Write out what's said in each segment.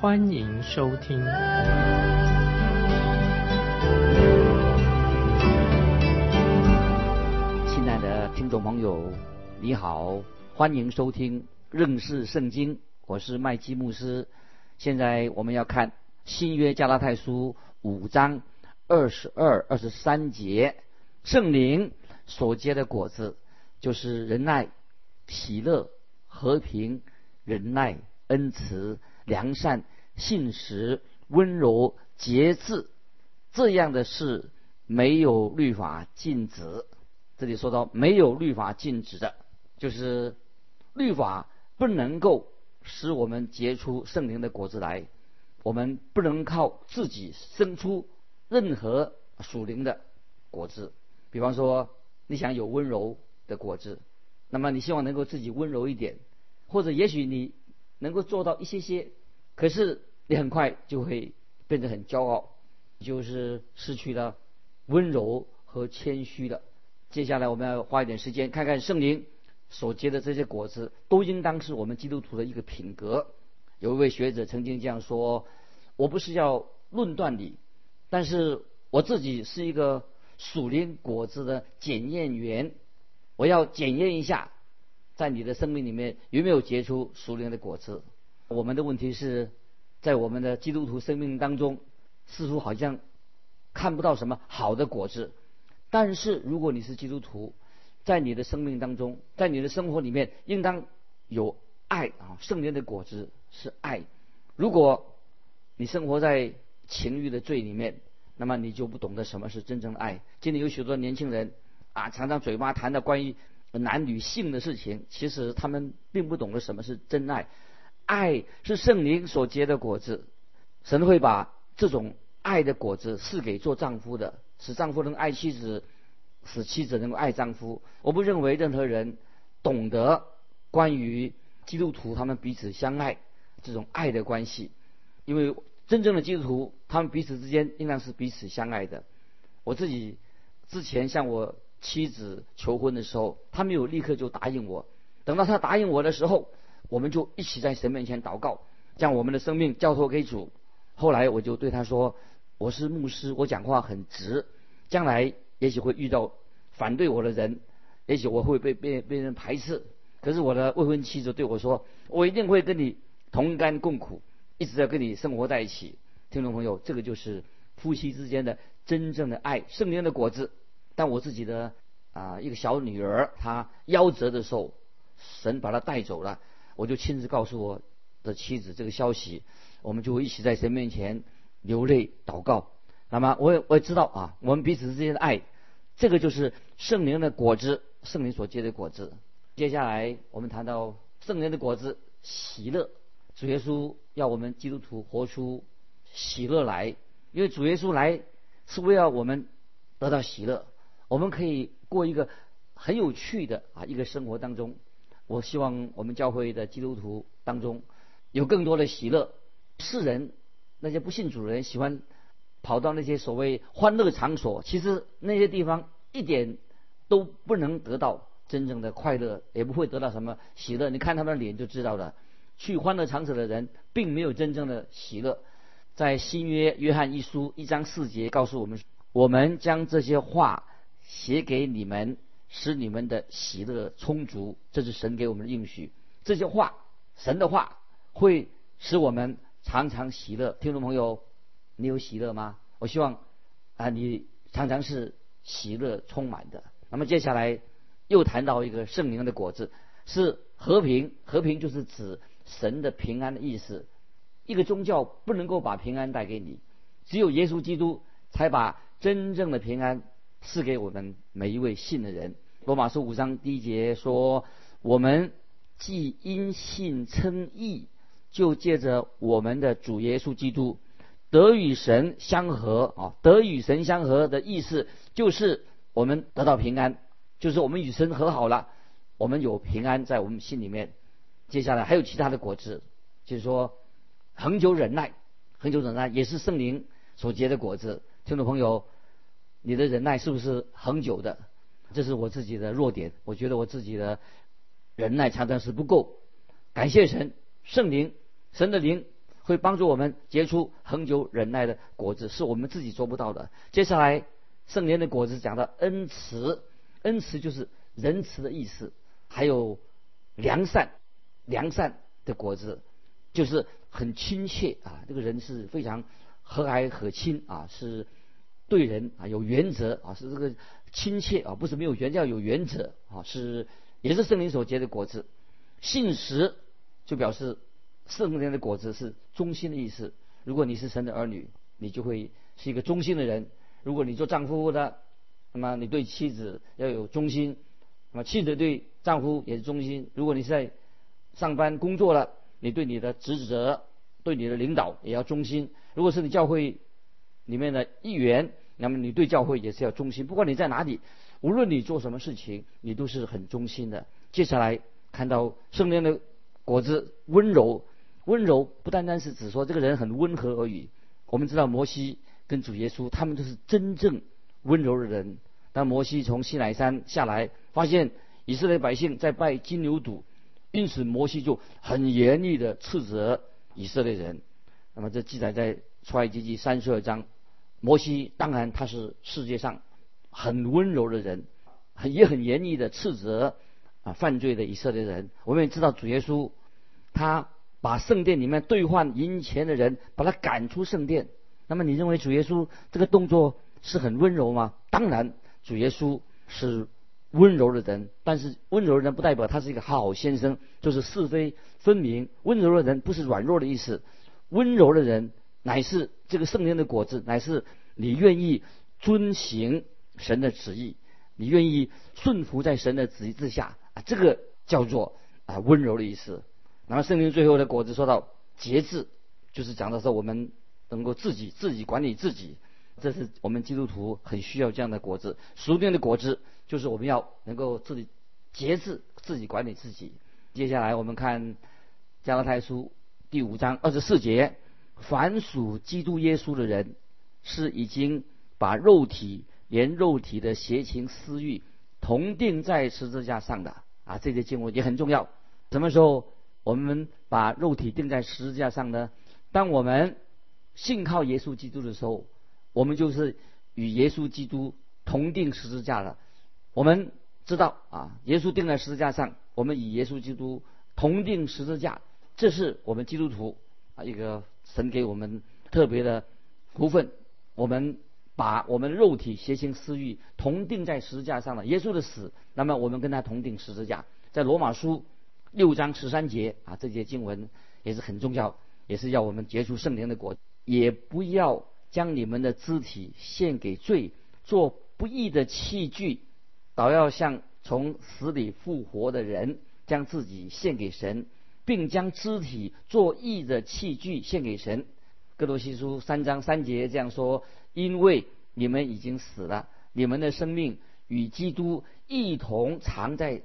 欢迎收听。亲爱的听众朋友，你好，欢迎收听认识圣经，我是麦基牧师。现在我们要看新约加拉太书五章二十二、二十三节，圣灵。所结的果子，就是仁爱、喜乐、和平、忍耐、恩慈、良善、信实、温柔、节制，这样的事没有律法禁止。这里说到没有律法禁止的，就是律法不能够使我们结出圣灵的果子来，我们不能靠自己生出任何属灵的果子，比方说。你想有温柔的果子，那么你希望能够自己温柔一点，或者也许你能够做到一些些，可是你很快就会变得很骄傲，就是失去了温柔和谦虚了。接下来我们要花一点时间看看圣灵所结的这些果子，都应当是我们基督徒的一个品格。有一位学者曾经这样说：“我不是要论断你，但是我自己是一个。”属灵果子的检验员，我要检验一下，在你的生命里面有没有结出属灵的果子。我们的问题是在我们的基督徒生命当中，似乎好像看不到什么好的果子。但是如果你是基督徒，在你的生命当中，在你的生活里面，应当有爱啊，圣灵的果子是爱。如果你生活在情欲的罪里面，那么你就不懂得什么是真正的爱。今天有许多年轻人啊，常常嘴巴谈的关于男女性的事情，其实他们并不懂得什么是真爱。爱是圣灵所结的果子，神会把这种爱的果子赐给做丈夫的，使丈夫能爱妻子，使妻子能够爱丈夫。我不认为任何人懂得关于基督徒他们彼此相爱这种爱的关系，因为。真正的基督徒，他们彼此之间应当是彼此相爱的。我自己之前向我妻子求婚的时候，他没有立刻就答应我。等到他答应我的时候，我们就一起在神面前祷告，将我们的生命交托给主。后来我就对他说：“我是牧师，我讲话很直，将来也许会遇到反对我的人，也许我会被被被人排斥。可是我的未婚妻子对我说：我一定会跟你同甘共苦。”一直在跟你生活在一起，听众朋友，这个就是夫妻之间的真正的爱，圣灵的果子。但我自己的啊一个小女儿，她夭折的时候，神把她带走了，我就亲自告诉我的妻子这个消息，我们就会一起在神面前流泪祷告。那么我也我也知道啊，我们彼此之间的爱，这个就是圣灵的果子，圣灵所结的果子。接下来我们谈到圣灵的果子，喜乐。主耶稣要我们基督徒活出喜乐来，因为主耶稣来是为了我们得到喜乐，我们可以过一个很有趣的啊一个生活当中。我希望我们教会的基督徒当中有更多的喜乐。世人那些不信主的人喜欢跑到那些所谓欢乐场所，其实那些地方一点都不能得到真正的快乐，也不会得到什么喜乐。你看他们的脸就知道了。去欢乐场所的人，并没有真正的喜乐。在新约约翰一书一章四节告诉我们：我们将这些话写给你们，使你们的喜乐充足。这是神给我们的应许。这些话，神的话，会使我们常常喜乐。听众朋友，你有喜乐吗？我希望啊，你常常是喜乐充满的。那么接下来又谈到一个圣灵的果子，是和平。和平就是指。神的平安的意思，一个宗教不能够把平安带给你，只有耶稣基督才把真正的平安赐给我们每一位信的人。罗马书五章第一节说：“我们既因信称义，就借着我们的主耶稣基督得与神相合啊，得与神相合的意思就是我们得到平安，就是我们与神和好了，我们有平安在我们心里面。接下来还有其他的果子，就是说恒久忍耐，恒久忍耐也是圣灵所结的果子。听众朋友，你的忍耐是不是恒久的？这是我自己的弱点，我觉得我自己的忍耐常常是不够。感谢神，圣灵，神的灵会帮助我们结出恒久忍耐的果子，是我们自己做不到的。接下来，圣灵的果子讲到恩慈，恩慈就是仁慈的意思，还有良善，良善的果子就是很亲切啊，这个人是非常和蔼可亲啊，是对人啊有原则啊，是这个亲切啊，不是没有原则，要有原则啊，是也是圣灵所结的果子。信实就表示圣灵的果子是忠心的意思。如果你是神的儿女，你就会是一个忠心的人。如果你做丈夫的，那么你对妻子要有忠心；那么妻子对丈夫也是忠心。如果你是在上班工作了，你对你的职责、对你的领导也要忠心。如果是你教会里面的一员，那么你对教会也是要忠心。不管你在哪里，无论你做什么事情，你都是很忠心的。接下来。看到圣灵的果子温柔，温柔不单单是指说这个人很温和而已。我们知道摩西跟主耶稣，他们都是真正温柔的人。当摩西从西乃山下来，发现以色列百姓在拜金牛犊，因此摩西就很严厉的斥责以色列人。那么这记载在出埃及记三十二章。摩西当然他是世界上很温柔的人，也很严厉的斥责。啊，犯罪的以色列人，我们也知道主耶稣，他把圣殿里面兑换银钱的人，把他赶出圣殿。那么你认为主耶稣这个动作是很温柔吗？当然，主耶稣是温柔的人，但是温柔的人不代表他是一个好先生，就是是非分明。温柔的人不是软弱的意思，温柔的人乃是这个圣灵的果子，乃是你愿意遵行神的旨意，你愿意顺服在神的旨意之下。啊，这个叫做啊温柔的意思。然后圣经最后的果子说到节制，就是讲的是我们能够自己自己管理自己，这是我们基督徒很需要这样的果子。熟练的果子就是我们要能够自己节制，自己管理自己。接下来我们看加拉太书第五章二十四节：凡属基督耶稣的人，是已经把肉体连肉体的邪情私欲。同定在十字架上的啊，这些经文也很重要。什么时候我们把肉体定在十字架上呢？当我们信靠耶稣基督的时候，我们就是与耶稣基督同定十字架了。我们知道啊，耶稣定在十字架上，我们与耶稣基督同定十字架，这是我们基督徒啊一个神给我们特别的福分。我们。把我们肉体邪情私欲同定在十字架上了。耶稣的死，那么我们跟他同定十字架。在罗马书六章十三节啊，这节经文也是很重要，也是要我们结出圣灵的果，也不要将你们的肢体献给罪，做不义的器具，倒要像从死里复活的人，将自己献给神，并将肢体作义的器具献给神。哥罗西书三章三节这样说。因为你们已经死了，你们的生命与基督一同藏在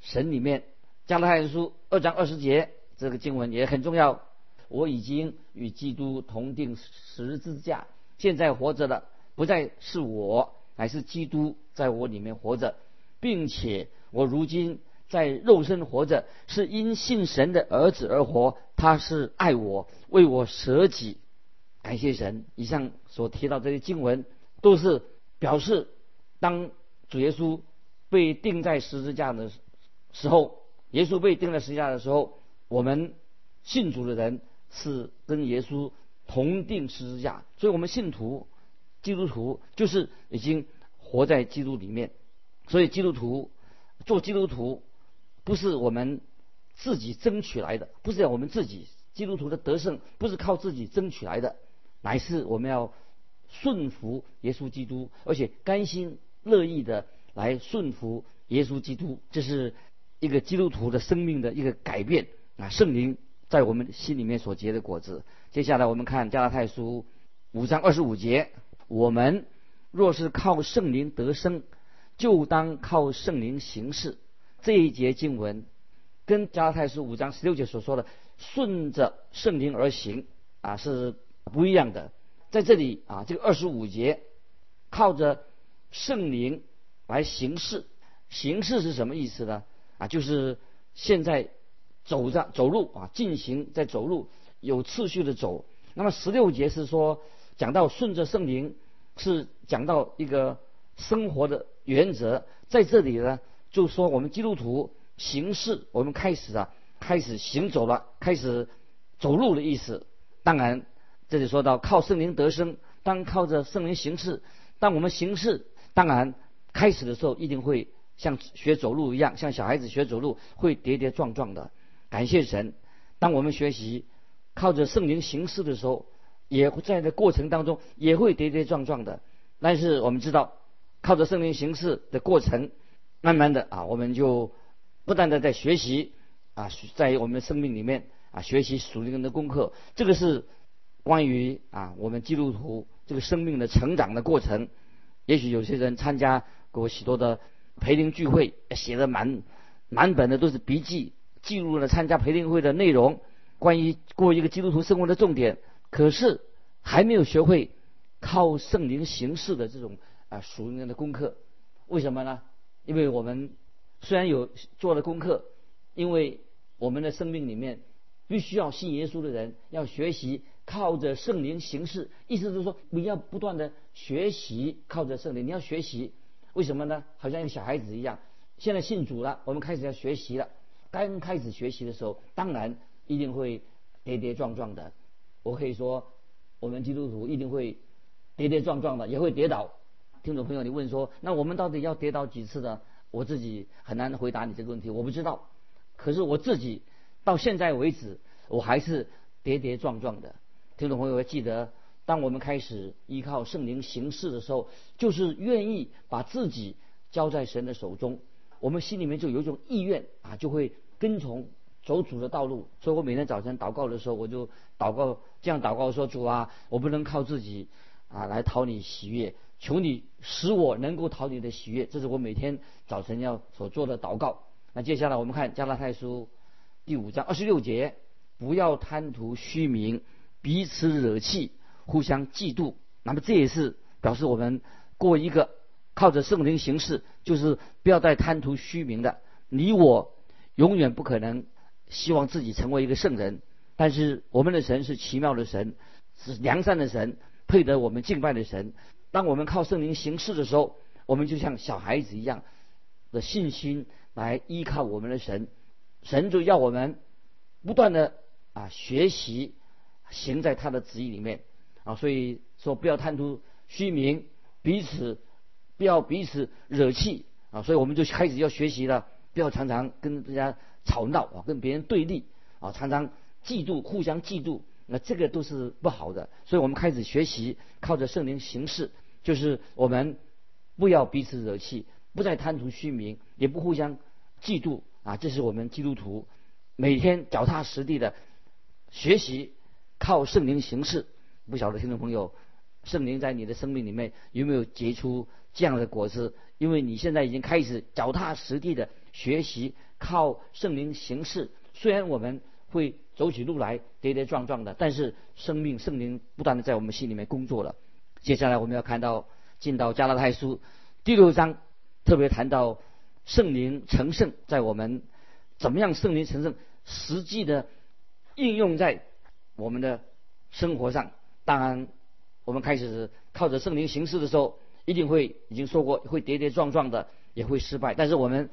神里面。加拉太书二章二十节这个经文也很重要。我已经与基督同定十字架，现在活着的不再是我，乃是基督在我里面活着，并且我如今在肉身活着，是因信神的儿子而活。他是爱我，为我舍己。感谢神！以上所提到这些经文，都是表示，当主耶稣被钉在十字架的时候，耶稣被钉在十字架的时候，我们信主的人是跟耶稣同定十字架，所以我们信徒、基督徒就是已经活在基督里面。所以基督徒做基督徒，不是我们自己争取来的，不是我们自己基督徒的得胜，不是靠自己争取来的。乃是我们要顺服耶稣基督，而且甘心乐意的来顺服耶稣基督，这是一个基督徒的生命的一个改变啊！圣灵在我们心里面所结的果子。接下来我们看加拉太书五章二十五节，我们若是靠圣灵得生，就当靠圣灵行事。这一节经文跟加拉太书五章十六节所说的顺着圣灵而行啊是不一样的。在这里啊，这个二十五节靠着圣灵来行事，行事是什么意思呢？啊，就是现在走着走路啊，进行在走路，有次序的走。那么十六节是说。讲到顺着圣灵，是讲到一个生活的原则。在这里呢，就说我们基督徒行事，我们开始啊，开始行走了，开始走路的意思。当然，这里说到靠圣灵得生，当靠着圣灵行事。当我们行事，当然开始的时候一定会像学走路一样，像小孩子学走路会跌跌撞撞的。感谢神，当我们学习靠着圣灵行事的时候。也会在这过程当中也会跌跌撞撞的，但是我们知道，靠着圣灵行事的过程，慢慢的啊，我们就不断的在学习啊，在我们的生命里面啊，学习属灵的功课。这个是关于啊，我们基督徒这个生命的成长的过程。也许有些人参加过许多的培灵聚会，写的满满本的都是笔记，记录了参加培灵会的内容，关于过一个基督徒生活的重点。可是还没有学会靠圣灵行事的这种啊属灵的功课，为什么呢？因为我们虽然有做了功课，因为我们的生命里面必须要信耶稣的人要学习靠着圣灵行事，意思就是说你要不断的学习靠着圣灵，你要学习，为什么呢？好像一个小孩子一样，现在信主了，我们开始要学习了。刚开始学习的时候，当然一定会跌跌撞撞的。我可以说，我们基督徒一定会跌跌撞撞的，也会跌倒。听众朋友，你问说，那我们到底要跌倒几次呢？我自己很难回答你这个问题，我不知道。可是我自己到现在为止，我还是跌跌撞撞的。听众朋友要记得，当我们开始依靠圣灵行事的时候，就是愿意把自己交在神的手中，我们心里面就有一种意愿啊，就会跟从。走主的道路，所以我每天早晨祷告的时候，我就祷告这样祷告说：“主啊，我不能靠自己啊来讨你喜悦，求你使我能够讨你的喜悦。”这是我每天早晨要所做的祷告。那接下来我们看加拉太书第五章二十六节：“不要贪图虚名，彼此惹气，互相嫉妒。”那么这也是表示我们过一个靠着圣灵行事，就是不要再贪图虚名的。你我永远不可能。希望自己成为一个圣人，但是我们的神是奇妙的神，是良善的神，配得我们敬拜的神。当我们靠圣灵行事的时候，我们就像小孩子一样的信心来依靠我们的神，神就要我们不断的啊学习，行在他的旨意里面啊。所以说不要贪图虚名，彼此不要彼此惹气啊。所以我们就开始要学习了，不要常常跟人家。吵闹啊，跟别人对立啊，常常嫉妒，互相嫉妒，那这个都是不好的。所以我们开始学习，靠着圣灵行事，就是我们不要彼此惹气，不再贪图虚名，也不互相嫉妒啊。这是我们基督徒每天脚踏实地的学习，靠圣灵行事。不晓得听众朋友，圣灵在你的生命里面有没有结出这样的果子？因为你现在已经开始脚踏实地的学习。靠圣灵行事，虽然我们会走起路来跌跌撞撞的，但是生命圣灵不断的在我们心里面工作了。接下来我们要看到进到加拉太书第六章，特别谈到圣灵成圣，在我们怎么样圣灵成圣实际的应用在我们的生活上。当然，我们开始靠着圣灵行事的时候，一定会已经说过会跌跌撞撞的，也会失败，但是我们。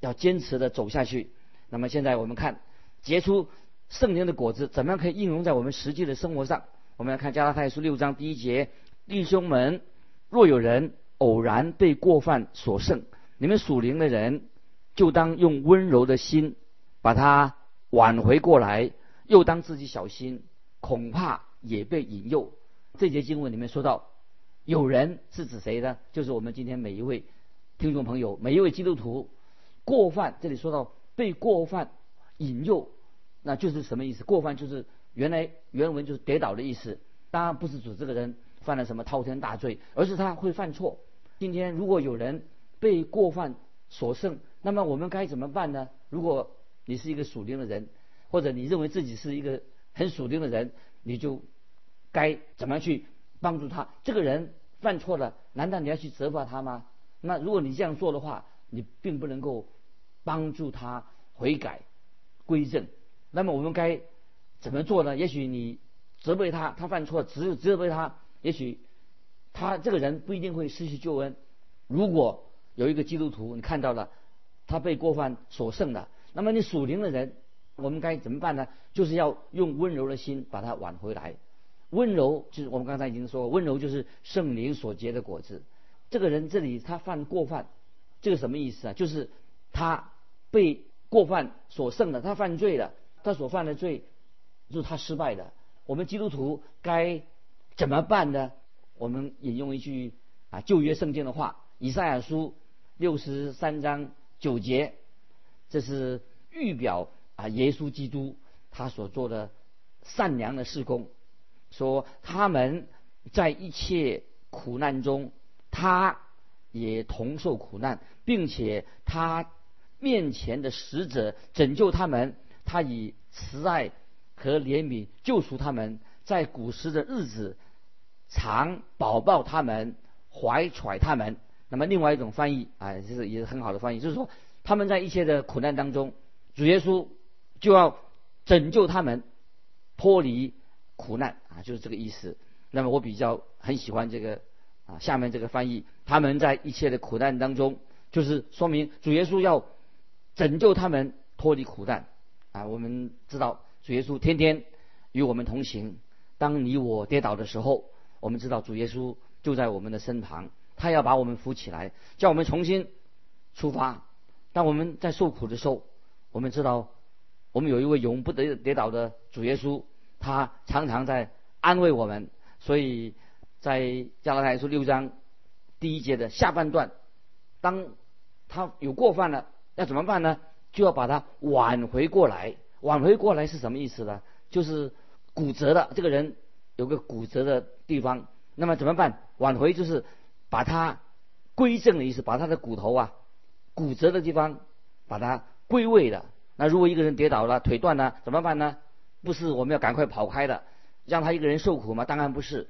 要坚持的走下去。那么现在我们看结出圣灵的果子，怎么样可以应用在我们实际的生活上？我们来看加拉太书六章第一节：弟兄们，若有人偶然被过犯所胜，你们属灵的人就当用温柔的心把他挽回过来，又当自己小心，恐怕也被引诱。这节经文里面说到，有人是指谁呢？就是我们今天每一位听众朋友，每一位基督徒。过犯，这里说到被过犯引诱，那就是什么意思？过犯就是原来原文就是跌倒的意思。当然不是指这个人犯了什么滔天大罪，而是他会犯错。今天如果有人被过犯所胜，那么我们该怎么办呢？如果你是一个属灵的人，或者你认为自己是一个很属灵的人，你就该怎么样去帮助他？这个人犯错了，难道你要去责罚他吗？那如果你这样做的话，你并不能够帮助他悔改归正。那么我们该怎么做呢？也许你责备他，他犯错，只有责备他，也许他这个人不一定会失去救恩。如果有一个基督徒，你看到了他被过犯所胜的，那么你属灵的人，我们该怎么办呢？就是要用温柔的心把他挽回来。温柔就是我们刚才已经说，温柔就是圣灵所结的果子。这个人这里他犯过犯，这个什么意思啊？就是他被过犯所胜的，他犯罪了，他所犯的罪就是他失败的。我们基督徒该怎么办呢？我们引用一句啊旧约圣经的话，以赛亚书六十三章九节，这是预表啊耶稣基督他所做的善良的事工，说他们在一切苦难中。他也同受苦难，并且他面前的使者拯救他们，他以慈爱和怜悯救赎他们，在古时的日子常保抱他们，怀揣他们。那么另外一种翻译啊，就是也是很好的翻译，就是说他们在一切的苦难当中，主耶稣就要拯救他们，脱离苦难啊，就是这个意思。那么我比较很喜欢这个。啊，下面这个翻译，他们在一切的苦难当中，就是说明主耶稣要拯救他们脱离苦难。啊，我们知道主耶稣天天与我们同行。当你我跌倒的时候，我们知道主耶稣就在我们的身旁，他要把我们扶起来，叫我们重新出发。当我们在受苦的时候，我们知道我们有一位永不得跌倒的主耶稣，他常常在安慰我们，所以。在加拉太书六章第一节的下半段，当他有过犯了，要怎么办呢？就要把他挽回过来。挽回过来是什么意思呢？就是骨折的这个人有个骨折的地方，那么怎么办？挽回就是把它归正的意思，把他的骨头啊骨折的地方把它归位的。那如果一个人跌倒了，腿断了，怎么办呢？不是我们要赶快跑开的，让他一个人受苦吗？当然不是。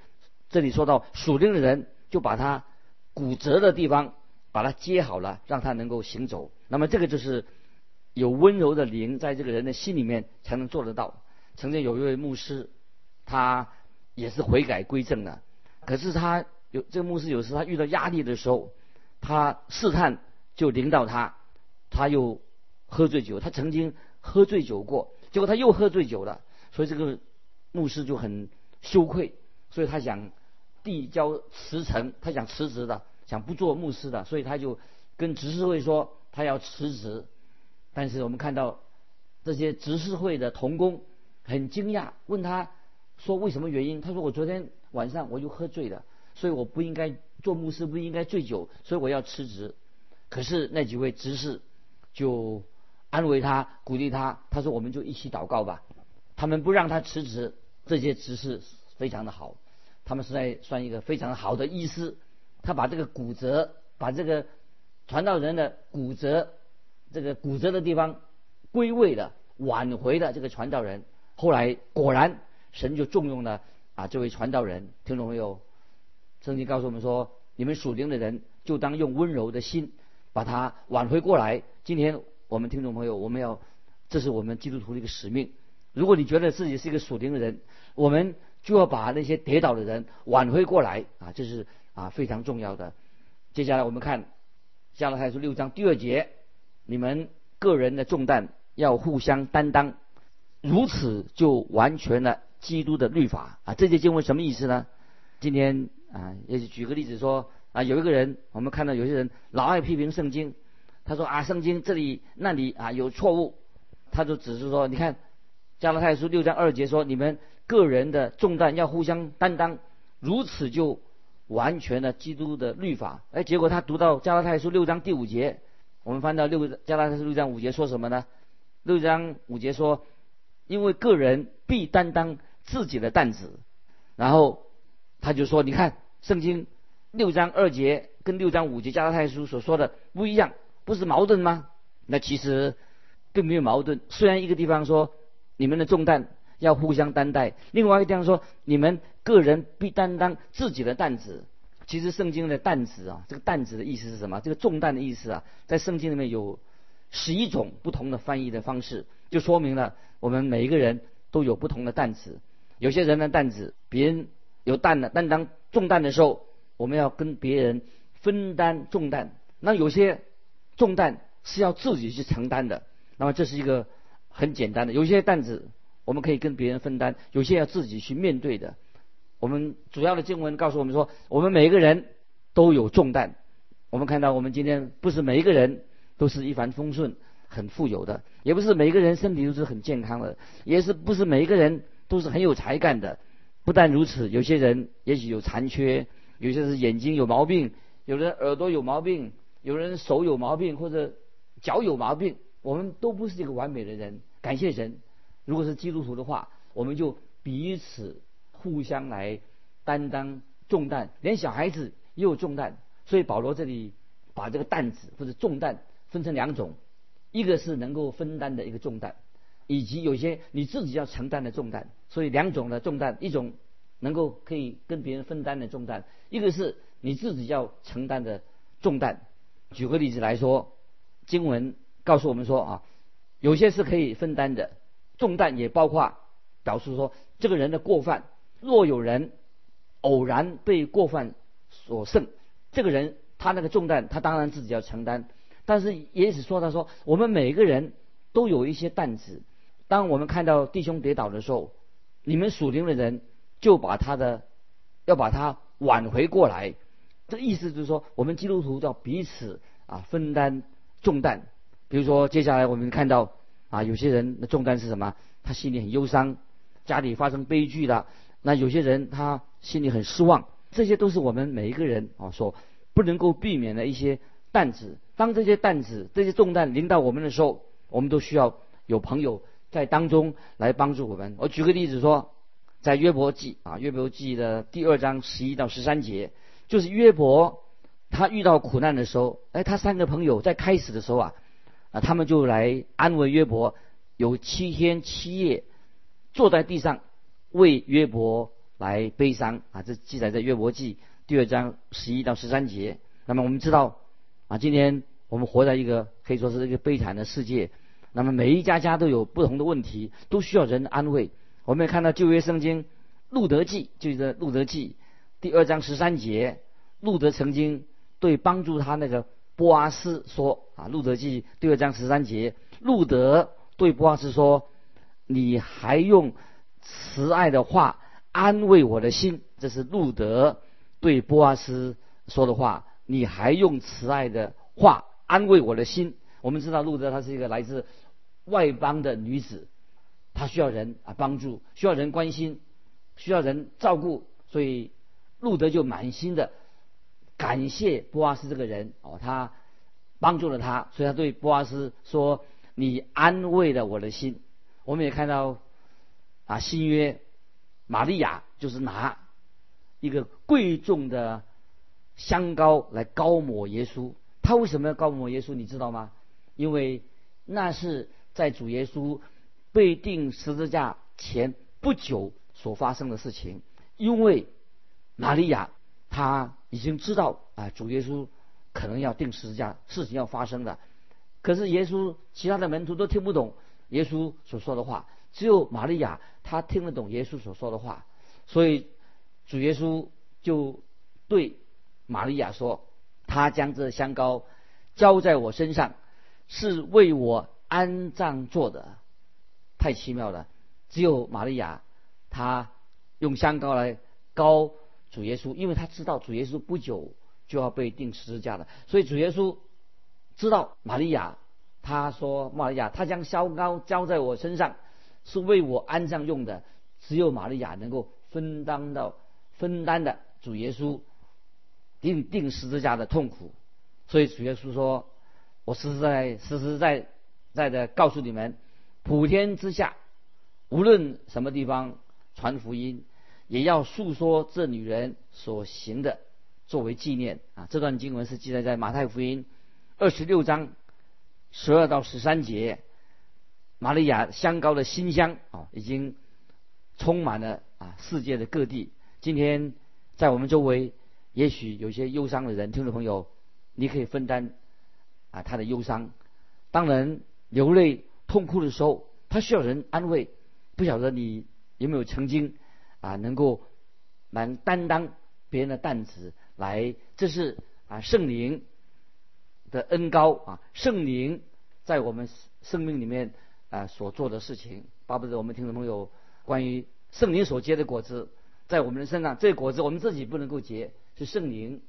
这里说到属灵的人，就把他骨折的地方把它接好了，让他能够行走。那么这个就是有温柔的灵在这个人的心里面才能做得到。曾经有一位牧师，他也是悔改归正的，可是他有这个牧师有时他遇到压力的时候，他试探就领导他，他又喝醉酒。他曾经喝醉酒过，结果他又喝醉酒了，所以这个牧师就很羞愧，所以他想。递交辞呈，他想辞职的，想不做牧师的，所以他就跟执事会说他要辞职。但是我们看到这些执事会的童工很惊讶，问他说为什么原因？他说我昨天晚上我就喝醉了，所以我不应该做牧师，不应该醉酒，所以我要辞职。可是那几位执事就安慰他，鼓励他，他说我们就一起祷告吧。他们不让他辞职，这些执事非常的好。他们是在算一个非常好的医师，他把这个骨折，把这个传道人的骨折，这个骨折的地方归位了挽回了这个传道人，后来果然神就重用了啊这位传道人。听众朋友，圣经告诉我们说，你们属灵的人就当用温柔的心把他挽回过来。今天我们听众朋友，我们要这是我们基督徒的一个使命。如果你觉得自己是一个属灵的人，我们。就要把那些跌倒的人挽回过来啊，这是啊非常重要的。接下来我们看加拉太书六章第二节，你们个人的重担要互相担当，如此就完全了基督的律法啊。这节经文什么意思呢？今天啊，也举个例子说啊，有一个人，我们看到有些人老爱批评圣经，他说啊，圣经这里那里啊有错误，他就只是说，你看加拉太书六章二节说你们。个人的重担要互相担当，如此就完全了基督的律法。哎，结果他读到加拉太书六章第五节，我们翻到六加拉太书六章五节说什么呢？六章五节说，因为个人必担当自己的担子。然后他就说：“你看，圣经六章二节跟六章五节加拉太书所说的不一样，不是矛盾吗？那其实并没有矛盾。虽然一个地方说你们的重担要互相担待，另外一个地方说你们个人必担当自己的担子。其实圣经的担子啊，这个担子的意思是什么？这个重担的意思啊，在圣经里面有十一种不同的翻译的方式，就说明了我们每一个人都有不同的担子。有些人的担子，别人有担的担当重担的时候，我们要跟别人分担重担。那有些重担是要自己去承担的，那么这是一个很简单的。有些担子我们可以跟别人分担，有些要自己去面对的。我们主要的经文告诉我们说，我们每一个人都有重担。我们看到，我们今天不是每一个人都是一帆风顺、很富有的，也不是每一个人身体都是很健康的，也是不是每一个人都是很有才干的。不但如此，有些人也许有残缺，有些是眼睛有毛病，有人耳朵有毛病，有人手有毛病或者脚有毛病。我们都不是一个完美的人。感谢神，如果是基督徒的话，我们就彼此。互相来担当重担，连小孩子也有重担，所以保罗这里把这个担子或者重担分成两种，一个是能够分担的一个重担，以及有些你自己要承担的重担。所以两种的重担，一种能够可以跟别人分担的重担，一个是你自己要承担的重担。举个例子来说，经文告诉我们说啊，有些是可以分担的重担，也包括表示说这个人的过犯。若有人偶然被过犯所胜，这个人他那个重担，他当然自己要承担。但是也是说，他说我们每个人都有一些担子。当我们看到弟兄跌倒的时候，你们属灵的人就把他的要把他挽回过来。这意思就是说，我们基督徒要彼此啊分担重担。比如说，接下来我们看到啊，有些人的重担是什么？他心里很忧伤，家里发生悲剧了。那有些人他心里很失望，这些都是我们每一个人啊所不能够避免的一些担子。当这些担子、这些重担临到我们的时候，我们都需要有朋友在当中来帮助我们。我举个例子说，在约伯记啊，约伯记的第二章十一到十三节，就是约伯他遇到苦难的时候，哎，他三个朋友在开始的时候啊，啊，他们就来安慰约伯，有七天七夜坐在地上。为约伯来悲伤啊！这记载在约伯记第二章十一到十三节。那么我们知道啊，今天我们活在一个可以说是一个悲惨的世界。那么每一家家都有不同的问题，都需要人安慰。我们也看到旧约圣经路德记，就是路德记第二章十三节，路德曾经对帮助他那个波阿斯说啊，路德记第二章十三节，路德对波阿斯说：“你还用。”慈爱的话安慰我的心，这是路德对波阿斯说的话。你还用慈爱的话安慰我的心。我们知道路德他是一个来自外邦的女子，她需要人啊帮助，需要人关心，需要人照顾，所以路德就满心的感谢波阿斯这个人哦，他帮助了他，所以他对波阿斯说：“你安慰了我的心。”我们也看到。啊，新约，玛利亚就是拿一个贵重的香膏来膏抹耶稣。他为什么要膏抹耶稣？你知道吗？因为那是在主耶稣被钉十字架前不久所发生的事情。因为玛利亚她已经知道啊，主耶稣可能要钉十字架，事情要发生的。可是耶稣其他的门徒都听不懂耶稣所说的话。只有玛利亚，她听得懂耶稣所说的话，所以主耶稣就对玛利亚说：“他将这香膏浇在我身上，是为我安葬做的。”太奇妙了！只有玛利亚，她用香膏来膏主耶稣，因为他知道主耶稣不久就要被钉十字架了，所以主耶稣知道玛利亚，他说：“玛利亚，他将香膏浇在我身上。”是为我安葬用的，只有玛利亚能够分担到分担的主耶稣定定十字架的痛苦，所以主耶稣说：“我实实在实实在在的告诉你们，普天之下，无论什么地方传福音，也要诉说这女人所行的，作为纪念啊。这段经文是记载在马太福音二十六章十二到十三节。玛利亚香膏的馨香啊，已经充满了啊世界的各地。今天在我们周围，也许有些忧伤的人，听众朋友，你可以分担啊他的忧伤。当然流泪痛哭的时候，他需要人安慰。不晓得你有没有曾经啊能够来担当别人的担子，来这是啊圣灵的恩高啊，圣灵在我们生命里面。啊，所做的事情，巴不得我们听众朋友关于圣灵所结的果子，在我们的身上，这果子我们自己不能够结，是圣灵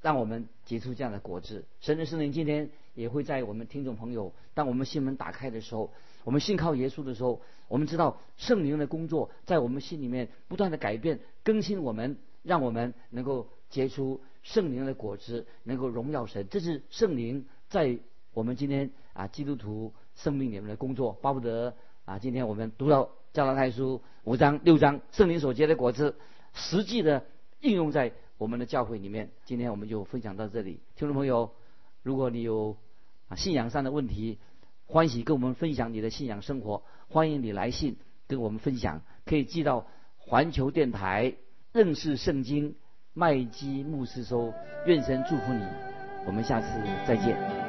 让我们结出这样的果子。神的圣灵今天也会在我们听众朋友，当我们心门打开的时候，我们信靠耶稣的时候，我们知道圣灵的工作在我们心里面不断的改变、更新我们，让我们能够结出圣灵的果子，能够荣耀神。这是圣灵在我们今天啊基督徒。生命里面的工作，巴不得啊！今天我们读到加拉太书五章六章，圣灵所结的果子，实际的应用在我们的教会里面。今天我们就分享到这里，听众朋友，如果你有啊信仰上的问题，欢喜跟我们分享你的信仰生活，欢迎你来信跟我们分享，可以寄到环球电台认识圣经麦基牧师收。愿神祝福你，我们下次再见。